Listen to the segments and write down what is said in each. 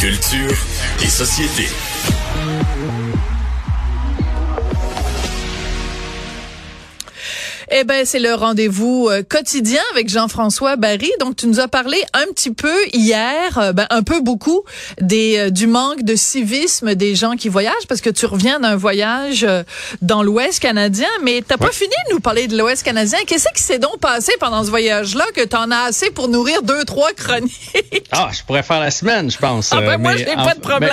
Culture et société. Eh ben, c'est le rendez-vous euh, quotidien avec Jean-François Barry. Donc, tu nous as parlé un petit peu hier, euh, ben, un peu beaucoup, des euh, du manque de civisme des gens qui voyagent, parce que tu reviens d'un voyage dans l'Ouest canadien, mais t'as pas fini de nous parler de l'Ouest canadien. Qu'est-ce qui s'est donc passé pendant ce voyage-là que t'en as assez pour nourrir deux, trois chroniques? Ah, je pourrais faire la semaine, je pense. Ah ben, moi, j'ai pas de problème.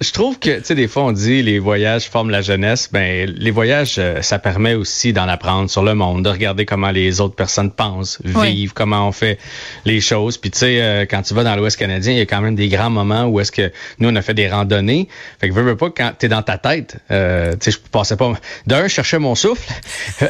Je trouve que, tu sais, des fois, on dit les voyages forment la jeunesse. Ben, les voyages, ça permet aussi d'en apprendre sur le monde de regarder comment les autres personnes pensent, vivent, comment on fait les choses. Puis tu sais, euh, quand tu vas dans l'Ouest canadien, il y a quand même des grands moments où est-ce que nous, on a fait des randonnées. Fait que veux, veux pas, quand t'es dans ta tête, euh, tu sais, je passais pas... D'un, je cherchais mon souffle.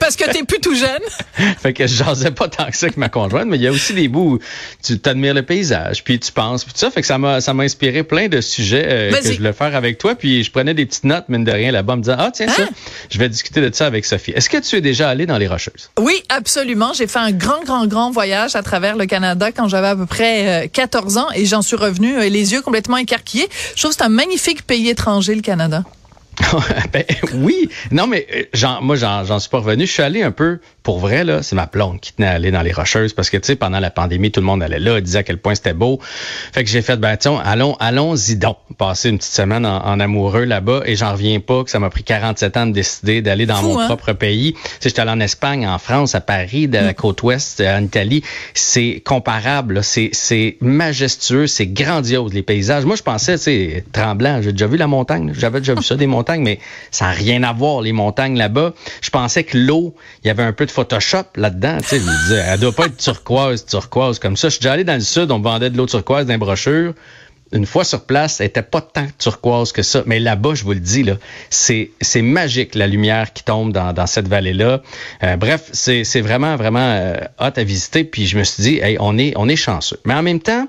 Parce que t'es plus tout jeune. fait que je jasais pas tant que ça avec ma conjointe, mais il y a aussi des bouts où tu t'admires le paysage, puis tu penses, puis tout ça. Fait que ça m'a, ça m'a inspiré plein de sujets euh, que je voulais faire avec toi. Puis je prenais des petites notes, mine de rien, là-bas, en me disant, ah tiens, ça, hein? je vais discuter de ça avec Sophie. Est-ce que tu es déjà allé dans les Rocheuses? Oui, absolument. J'ai fait un grand, grand, grand voyage à travers le Canada quand j'avais à peu près 14 euh, ans et j'en suis revenu euh, les yeux complètement écarquillés. Je trouve que c'est un magnifique pays étranger, le Canada. Ben, oui, non mais euh, moi j'en suis pas revenu. Je suis allé un peu pour vrai là. C'est ma blonde qui tenait à aller dans les Rocheuses parce que tu sais pendant la pandémie tout le monde allait là, disait à quel point c'était beau. Fait que j'ai fait ben tiens, allons allons-y donc. Passer une petite semaine en, amoureux là-bas et j'en reviens pas que ça m'a pris 47 ans de décider d'aller dans mon hein? propre pays. Tu sais j'étais allé en Espagne, en France, à Paris, de la mm. côte ouest, en Italie. C'est comparable. C'est c'est majestueux, c'est grandiose les paysages. Moi je pensais tu sais tremblant. J'ai déjà vu la montagne. J'avais déjà vu ça des montagnes mais ça n'a rien à voir, les montagnes là-bas. Je pensais que l'eau, il y avait un peu de Photoshop là-dedans. Tu sais, je me disais, elle doit pas être turquoise, turquoise comme ça. Je suis déjà allé dans le sud, on vendait de l'eau turquoise dans les brochures une fois sur place, elle était pas tant turquoise que ça. Mais là-bas, je vous le dis, là, c'est, c'est magique la lumière qui tombe dans, dans cette vallée-là. Euh, bref, c'est, c'est vraiment, vraiment euh, hot à visiter. Puis je me suis dit, hey, on est, on est chanceux. Mais en même temps,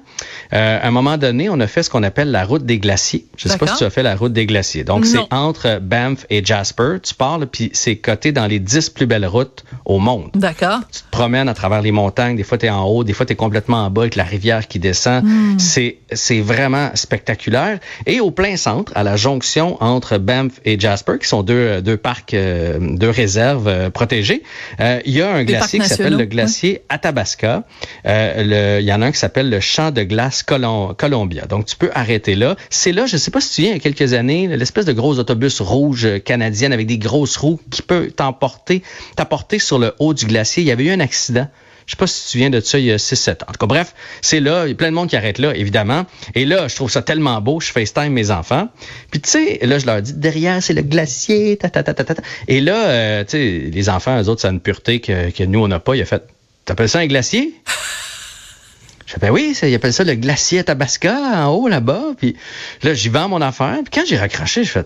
euh, à un moment donné, on a fait ce qu'on appelle la route des glaciers. Je sais pas si tu as fait la route des glaciers. Donc, c'est entre Banff et Jasper. Tu parles, puis c'est coté dans les dix plus belles routes au monde. D'accord. Tu te promènes à travers les montagnes. Des fois, tu es en haut. Des fois, tu es complètement en bas avec la rivière qui descend. Hmm. C'est, c'est vraiment spectaculaire. Et au plein centre, à la jonction entre Banff et Jasper, qui sont deux, deux parcs, euh, deux réserves euh, protégées, euh, il y a un glacier qui s'appelle le glacier Athabasca. il y en a un qui s'appelle le champ de glace Columbia. Donc, tu peux arrêter là. C'est là, je ne sais pas si tu viens il y a quelques années, l'espèce de gros autobus rouge canadien avec des grosses roues qui peut t'emporter, t'apporter sur le haut du glacier. Il y avait eu un accident. Je sais pas si tu viens de ça il y a 6-7 ans. En tout cas, bref, c'est là, il y a plein de monde qui arrête là, évidemment. Et là, je trouve ça tellement beau, je FaceTime mes enfants. Puis tu sais, là, je leur dis, derrière, c'est le glacier, ta, ta, ta, ta, ta. Et là, euh, tu sais, les enfants, eux autres, ça a une pureté que, que nous, on n'a pas. Il a fait, t'appelles ça un glacier? Je fais, ben oui, ça, ils appellent ça le glacier Tabasca, en haut, là-bas. Puis là, j'y vends mon affaire. Puis quand j'ai raccroché, je fais,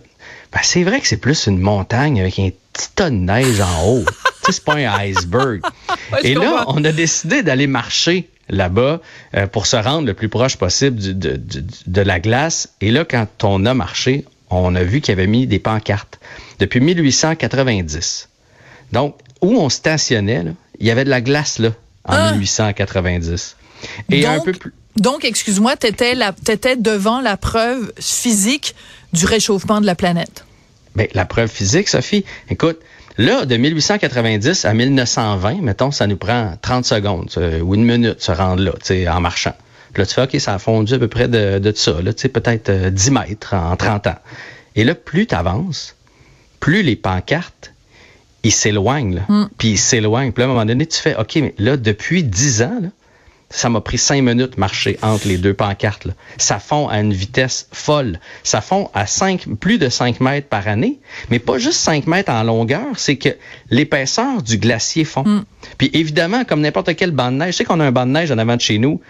ben, c'est vrai que c'est plus une montagne avec un petit tas de neige en haut. c'est pas un iceberg. Et là, on a décidé d'aller marcher là-bas euh, pour se rendre le plus proche possible de, de, la glace. Et là, quand on a marché, on a vu qu'il y avait mis des pancartes depuis 1890. Donc, où on stationnait, il y avait de la glace là en 1890. Ah! Et donc, un peu plus. Donc, excuse-moi, tu étais, étais devant la preuve physique du réchauffement de la planète? Bien, la preuve physique, Sophie, écoute, Là, de 1890 à 1920, mettons, ça nous prend 30 secondes ou une minute se rendre là, en marchant. Puis là, tu fais, OK, ça a fondu à peu près de, de ça, là, peut-être 10 euh, mètres en 30 ans. Et là, plus tu avances, plus les pancartes, ils s'éloignent, mm. puis ils s'éloignent. Puis là, à un moment donné, tu fais, OK, mais là, depuis 10 ans, là, ça m'a pris cinq minutes marcher entre les deux pancartes. Là. Ça fond à une vitesse folle. Ça fond à cinq, plus de 5 mètres par année, mais pas juste 5 mètres en longueur, c'est que l'épaisseur du glacier fond. Mm. Puis évidemment, comme n'importe quel banc de neige, je sais qu'on a un banc de neige en avant de chez nous,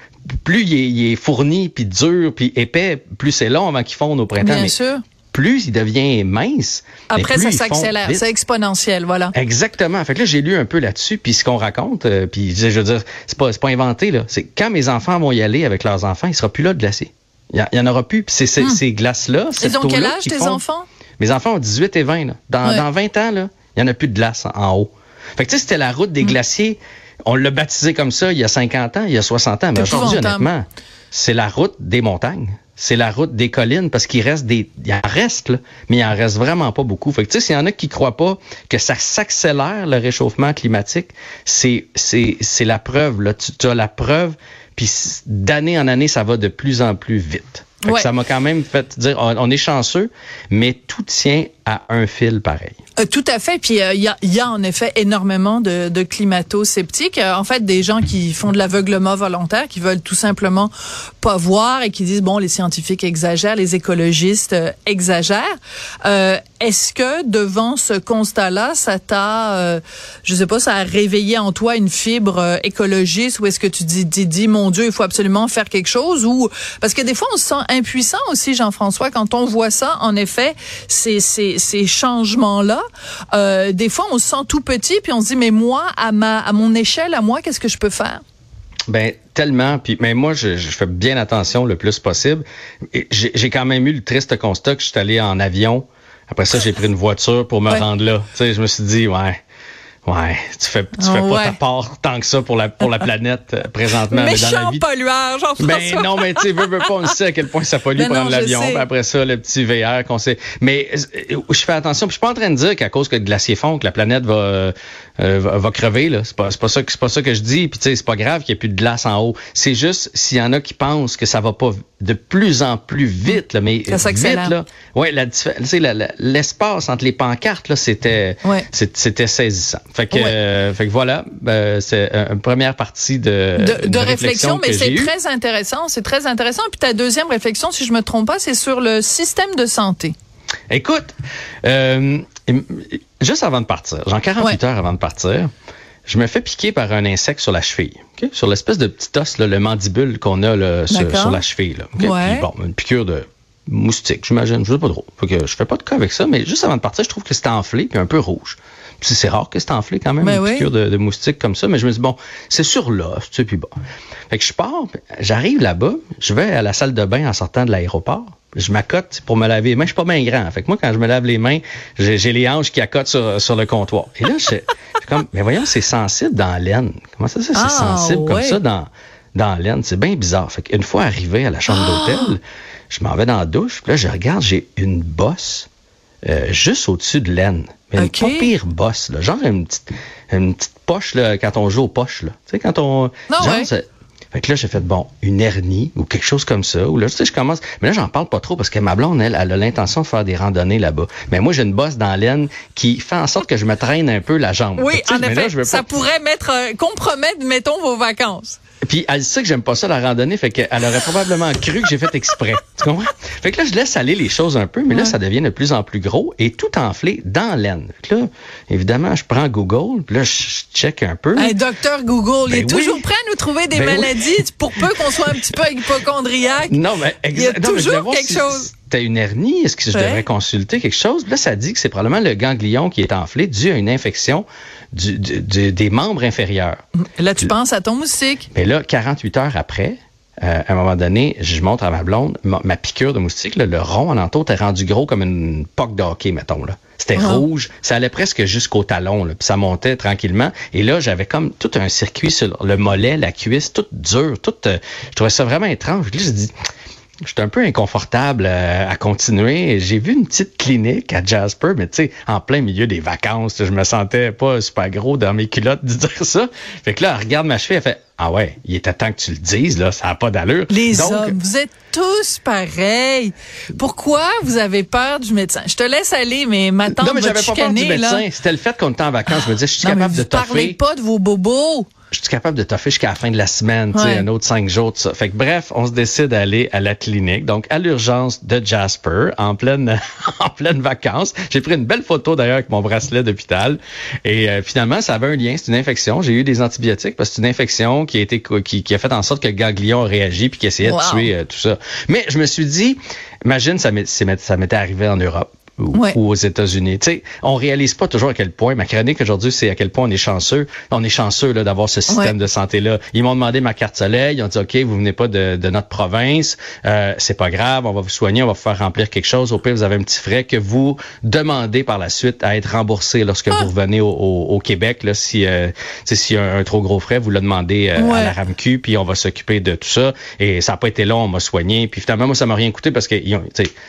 plus il est, fourni, puis dur, puis épais, plus c'est long avant qu'il fonde au printemps. Bien sûr plus il devient mince. Après, ça s'accélère, c'est exponentiel, voilà. Exactement. Fait que là, j'ai lu un peu là-dessus, puis ce qu'on raconte, euh, puis je veux dire, c'est pas, pas inventé, là. C'est quand mes enfants vont y aller avec leurs enfants, il sera plus là de glacer. Il y, en aura plus. Puis c'est hmm. ces glaces-là, Ils ont quel âge, tes enfants? Mes enfants ont 18 et 20, là. Dans, dans 20 ans, là, il y en a plus de glace en, haut. Fait que tu sais, c'était la route des hmm. glaciers. On l'a baptisé comme ça il y a 50 ans, il y a 60 ans, mais aujourd'hui, honnêtement, c'est la route des montagnes. C'est la route des collines parce qu'il reste des, il en reste là, mais il en reste vraiment pas beaucoup. Fait que tu sais, s'il y en a qui croient pas que ça s'accélère le réchauffement climatique, c'est c'est c'est la preuve là. Tu, tu as la preuve, puis d'année en année, ça va de plus en plus vite. Ouais. Ça m'a quand même fait dire, on, est chanceux, mais tout tient à un fil pareil. Euh, tout à fait. Puis il euh, y, a, y, a, en effet énormément de, de climato-sceptiques. Euh, en fait, des gens qui font de l'aveuglement volontaire, qui veulent tout simplement pas voir et qui disent bon, les scientifiques exagèrent, les écologistes euh, exagèrent. Est-ce que devant ce constat-là, ça t'a, je sais pas, ça a réveillé en toi une fibre écologiste ou est-ce que tu dis, dis, dis, mon Dieu, il faut absolument faire quelque chose ou parce que des fois on se sent impuissant aussi, Jean-François, quand on voit ça. En effet, ces, ces, ces changements-là, euh, des fois, on se sent tout petit, puis on se dit, mais moi, à ma, à mon échelle, à moi, qu'est-ce que je peux faire? Ben tellement. Puis, mais moi, je, je, fais bien attention le plus possible. J'ai quand même eu le triste constat que je suis allé en avion. Après ça, j'ai pris une voiture pour me rendre là. Tu sais, je me suis dit, ouais, Ouais, tu fais tu fais pas ta part tant que ça pour la pour la planète euh, présentement. Méchant mais dans la vie... pollueur, Jean-François. Ben non, mais tu sais, veux, veux pas, on sait à quel point ça pollue ben prendre l'avion. Après ça, le petit VR qu'on sait. Mais euh, je fais attention. Puis je suis pas en train de dire qu'à cause que le glacier fond, que la planète va euh, va, va, crever là. C'est pas c'est pas ça c'est pas ça que je dis. Puis tu sais, c'est pas grave qu'il y ait plus de glace en haut. C'est juste s'il y en a qui pensent que ça va pas de plus en plus vite, là, mais ça vite là. Ouais, l'espace entre les pancartes là, c'était ouais. c'était saisissant. Fait que, ouais. euh, fait que voilà, ben, c'est une première partie de, de, de réflexion, mais c'est très intéressant. C'est très intéressant. Puis ta deuxième réflexion, si je me trompe pas, c'est sur le système de santé. Écoute, euh, juste avant de partir, genre 48 ouais. heures avant de partir, je me fais piquer par un insecte sur la cheville, okay? sur l'espèce de petit os, là, le mandibule qu'on a là, sur, sur, la cheville. Là, okay? ouais. Puis, bon, une piqûre de moustique, j'imagine, je sais pas trop. Fait que je fais pas de cas avec ça, mais juste avant de partir, je trouve que c'était enflé puis un peu rouge c'est rare que c'est enflé quand même, ben une oui. piqûre de, de, moustique comme ça. Mais je me dis, bon, c'est sur l'os, tu sais, puis bon. Fait que je pars, j'arrive là-bas, je vais à la salle de bain en sortant de l'aéroport. Je m'accote pour me laver les mains. Je suis pas bien grand. Fait que moi, quand je me lave les mains, j'ai les hanches qui accotent sur, sur le comptoir. Et là, je suis comme, mais voyons, c'est sensible dans l'aine. Comment ça, c'est ah, sensible comme ça dans, dans l'aine? C'est bien bizarre. Fait qu'une fois arrivé à la chambre Ah! d'hôtel, je m'en vais dans la douche. Puis là, je regarde, j'ai une bosse euh, juste au-dessus de l'aine. Mais une okay. pas pire bosse, là. genre une petite, une petite poche là, quand on joue aux poches. Là. Tu sais, quand on. Non, genre, ouais. Fait que là, j'ai fait, bon, une hernie ou quelque chose comme ça. Ou là, tu sais, je commence. Mais là, j'en parle pas trop parce que ma blonde, elle, elle a l'intention de faire des randonnées là-bas. Mais moi, j'ai une bosse dans l'aine qui fait en sorte que je me traîne un peu la jambe. Oui, en effet. Là, je veux ça pourrait mettre, euh, compromettre, mettons, vos vacances. Puis elle sait que j'aime pas ça la randonnée, fait qu'elle aurait probablement cru que j'ai fait exprès. Tu comprends? Fait que là, je laisse aller les choses un peu, mais ouais. là, ça devient de plus en plus gros et tout enflé dans l'aine. Fait que là, évidemment, je prends Google, puis là, je check un peu. Un docteur Google, Ben il est oui. toujours prêt à nous trouver des Ben oui. maladies pour peu qu'on soit un petit peu hypochondriaque. Non, mais Il y a toujours quelque si chose. C'était une hernie. Est-ce que je Ouais. devrais consulter quelque chose? Là, ça dit que c'est probablement le ganglion qui est enflé dû à une infection du, du- du- des membres inférieurs. Là, tu penses à ton moustique? Mais là, 48 heures après, euh, à un moment donné, je montre à ma blonde, ma, ma piqûre de moustique, là, le rond en entour était rendu gros comme une poque de hockey, mettons. Là. C'était Ah. rouge, ça allait presque jusqu'au talon, là, puis ça montait tranquillement. Et là, j'avais comme tout un circuit sur le mollet, la cuisse, tout dur, tout. euh, je trouvais ça vraiment étrange. Là, j'ai dit, J'étais un peu inconfortable euh, à continuer. J'ai vu une petite clinique à Jasper, mais tu sais, en plein milieu des vacances, je me sentais pas super gros dans mes culottes de dire ça. Fait que là, elle regarde ma cheville, elle fait Ah ouais, il était temps que tu le dises, là, ça n'a pas d'allure. Les Donc, hommes, vous êtes tous pareils. Pourquoi vous avez peur du médecin? Je te laisse aller, mais ma tante Non, mais j'avais pas peur du médecin. C'était le fait qu'on était en vacances. Je me disais, je suis Non, mais capable de vous parlez toffer. pas de vos bobos. Je suis capable de toffer jusqu'à la fin de la semaine, tu sais, Ouais. un autre cinq jours, tout ça. Fait que bref, on se décide d'aller à la clinique, donc à l'urgence de Jasper, en pleine, en pleine vacances. J'ai pris une belle photo d'ailleurs avec mon bracelet d'hôpital. Et euh, finalement, ça avait un lien. C'est une infection. J'ai eu des antibiotiques parce que c'est une infection qui a été, qui, qui a fait en sorte que le ganglion a réagi puis qui essayait Wow. de tuer euh, tout ça. Mais je me suis dit, imagine, ça m'est- c'est- ça m'était arrivé en Europe ou, Ouais. ou aux États-Unis. Tu sais, on réalise pas toujours à quel point, ma chronique aujourd'hui, c'est à quel point on est chanceux. On est chanceux là, d'avoir ce système Ouais. de santé-là. Ils m'ont demandé ma carte soleil, ils ont dit, OK, vous venez pas de, de notre province, euh, c'est pas grave, on va vous soigner, on va vous faire remplir quelque chose. Au pire, vous avez un petit frais que vous demandez par la suite à être remboursé lorsque Ah. vous revenez au, au- au Québec. Là, si euh, a un, un trop gros frais, vous le demandez euh, Ouais. à la RAMQ, puis on va s'occuper de tout ça. Et ça a pas été long, on m'a soigné. Puis finalement, moi, ça m'a rien coûté parce que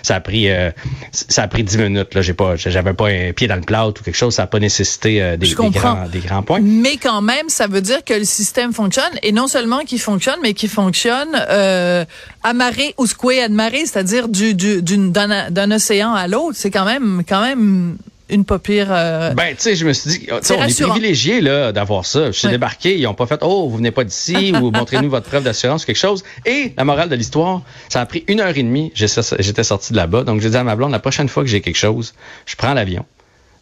ça a pris euh, ça a pris 10 minutes. Là, j'ai pas, j'avais pas un pied dans le plat ou quelque chose. Ça a pas nécessité euh, des, grands, des grands points. Mais quand même, ça veut dire que le système fonctionne et non seulement qu'il fonctionne, mais qu'il fonctionne euh, à marée ou secoué à marée, c'est-à-dire du, du, d'une, d'un, d'un océan à l'autre. C'est quand même, quand même une pas pire. euh, Ben, tu sais, je me suis dit, on est privilégié là d'avoir ça. Je suis débarqué, ils ont pas fait, oh, vous venez pas d'ici ou montrez-nous votre preuve d'assurance ou quelque chose. Et la morale de l'histoire, ça a pris une heure et demie. J'étais sorti de là-bas, donc j'ai dit à ma blonde, la prochaine fois que j'ai quelque chose, je prends l'avion,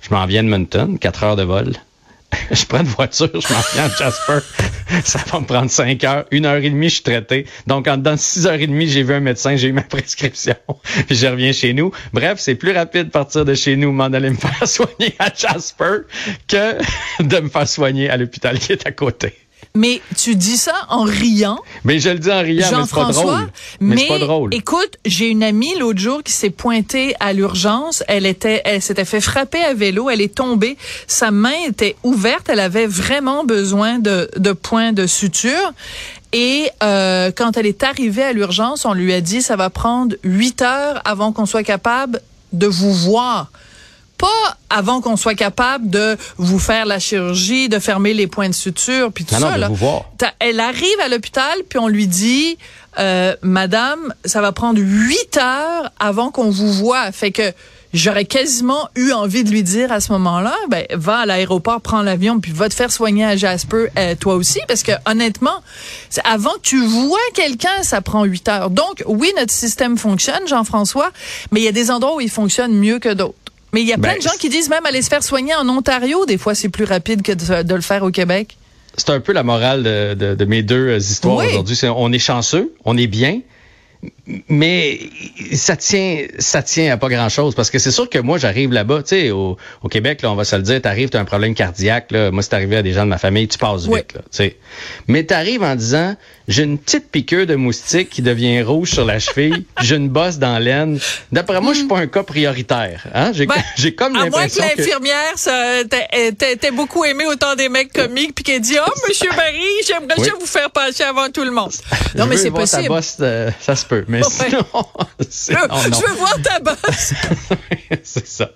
je m'en viens à Edmonton, quatre heures de vol. je prends une voiture, je m'en viens à Jasper. Ça va me prendre cinq heures. Une heure et demie, je suis traité. Donc, en dedans de six heures et demie, j'ai vu un médecin, j'ai eu ma prescription. Puis je reviens chez nous. Bref, c'est plus rapide de partir de chez nous, m'en aller me faire soigner à Jasper que de me faire soigner à l'hôpital qui est à côté. Mais tu dis ça en riant. Mais je le dis en riant, mais c'est pas drôle. Mais, pas drôle. écoute, j'ai une amie l'autre jour qui s'est pointée à l'urgence. Elle était, elle s'était fait frapper à vélo. Elle est tombée. Sa main était ouverte. Elle avait vraiment besoin de, de points de suture. Et euh, quand elle est arrivée à l'urgence, on lui a dit ça va prendre huit heures avant qu'on soit capable de vous voir pas avant qu'on soit capable de vous faire la chirurgie, de fermer les points de suture, puis tout Non, ça. non, là. vous voir. T'as- Elle arrive à l'hôpital, puis on lui dit, euh, Madame, ça va prendre huit heures avant qu'on vous voit. Fait que j'aurais quasiment eu envie de lui dire à ce moment-là, ben va à l'aéroport, prends l'avion, puis va te faire soigner à Jasper, euh, toi aussi, parce que honnêtement, avant que tu vois quelqu'un, ça prend huit heures. Donc oui, notre système fonctionne, Jean-François, mais il y a des endroits où il fonctionne mieux que d'autres. Mais il y a plein Ben, de gens qui disent même aller se faire soigner en Ontario, des fois c'est plus rapide que de, de le faire au Québec. c'est un peu la morale de, de- de mes deux euh, histoires Oui. aujourd'hui. On est chanceux, on est bien, mais ça tient, ça tient à pas grand chose parce que c'est sûr que moi j'arrive là-bas, tu sais, au, au Québec, là, on va se le dire, t'arrives, t'as un problème cardiaque, là, moi c'est arrivé à des gens de ma famille, tu passes Oui. vite, là, tu sais. Mais t'arrives en disant, j'ai une petite piqûre de moustique qui devient rouge sur la cheville, j'ai une bosse dans l'aine. D'après moi, je suis pas un cas prioritaire, hein? J'ai, Ben, j'ai comme À moins que l'impression que l'infirmière t'ait- t'ait t'ait beaucoup aimé autant des mecs comiques puis qu'elle dit oh monsieur Barry j'aimerais Oui. vous faire passer avant tout le monde. Non Je mais c'est voir ta possible. bosse, euh, ça se mais Ouais. sinon, Je, sinon, non. je veux voir ta bosse. c'est ça.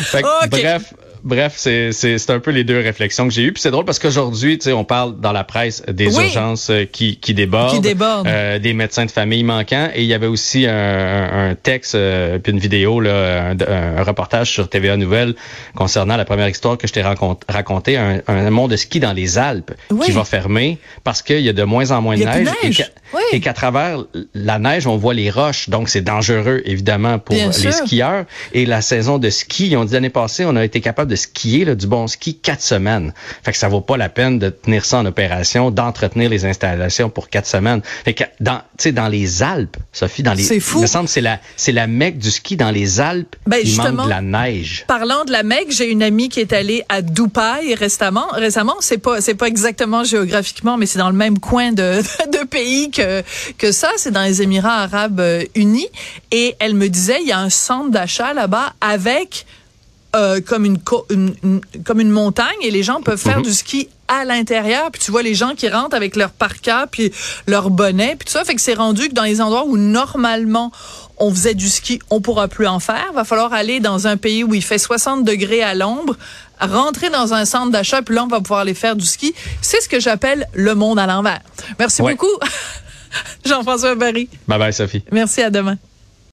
Fait que, Ok. Bref, bref, c'est c'est c'est un peu les deux réflexions que j'ai eues. Puis c'est drôle parce qu'aujourd'hui, tu sais, on parle dans la presse des Oui. urgences euh, qui qui débordent, Qui débordent. euh, des médecins de famille manquants, et il y avait aussi un, un, texte euh, puis une vidéo là, un, un reportage sur TVA Nouvelle concernant la première histoire que je t'ai rancont- raconté, un, un mont de ski dans les Alpes Oui. qui va fermer parce qu'il y a de moins en moins de neige, et neige. qu'à- Oui. et qu'à travers la neige, on voit les roches, donc c'est dangereux évidemment pour Bien les sûr. skieurs. Et la saison de ski, ont dit l'année passée, on a été capable de skier là, du bon ski quatre semaines. Fait que ça vaut pas la peine de tenir ça en opération, d'entretenir les installations pour quatre semaines. Fait que dans, tu sais, dans les Alpes, Sophie, dans les, C'est fou. il me semble c'est la, c'est la mecque du ski dans les Alpes. Ben, il manque de la neige. Parlant de la Mecque, j'ai une amie qui est allée à Dubaï récemment. Récemment, c'est pas c'est pas exactement géographiquement, mais c'est dans le même coin de, de pays que que ça. C'est dans les Émirats Arabes euh, Unis. Et elle me disait, il y a un centre d'achat là-bas avec euh, comme une, co- une- une- comme une montagne et les gens peuvent faire Mhm. du ski à l'intérieur. Puis tu vois les gens qui rentrent avec leur parka puis leur bonnet puis tout ça. Fait que c'est rendu que dans les endroits où normalement on faisait du ski on pourra plus en faire. Va falloir aller dans un pays où il fait 60 degrés à l'ombre rentrer dans un centre d'achat puis là on va pouvoir aller faire du ski. C'est ce que j'appelle le monde à l'envers. Merci Ouais. beaucoup Jean-François Barry. Bye bye, Sophie. merci à demain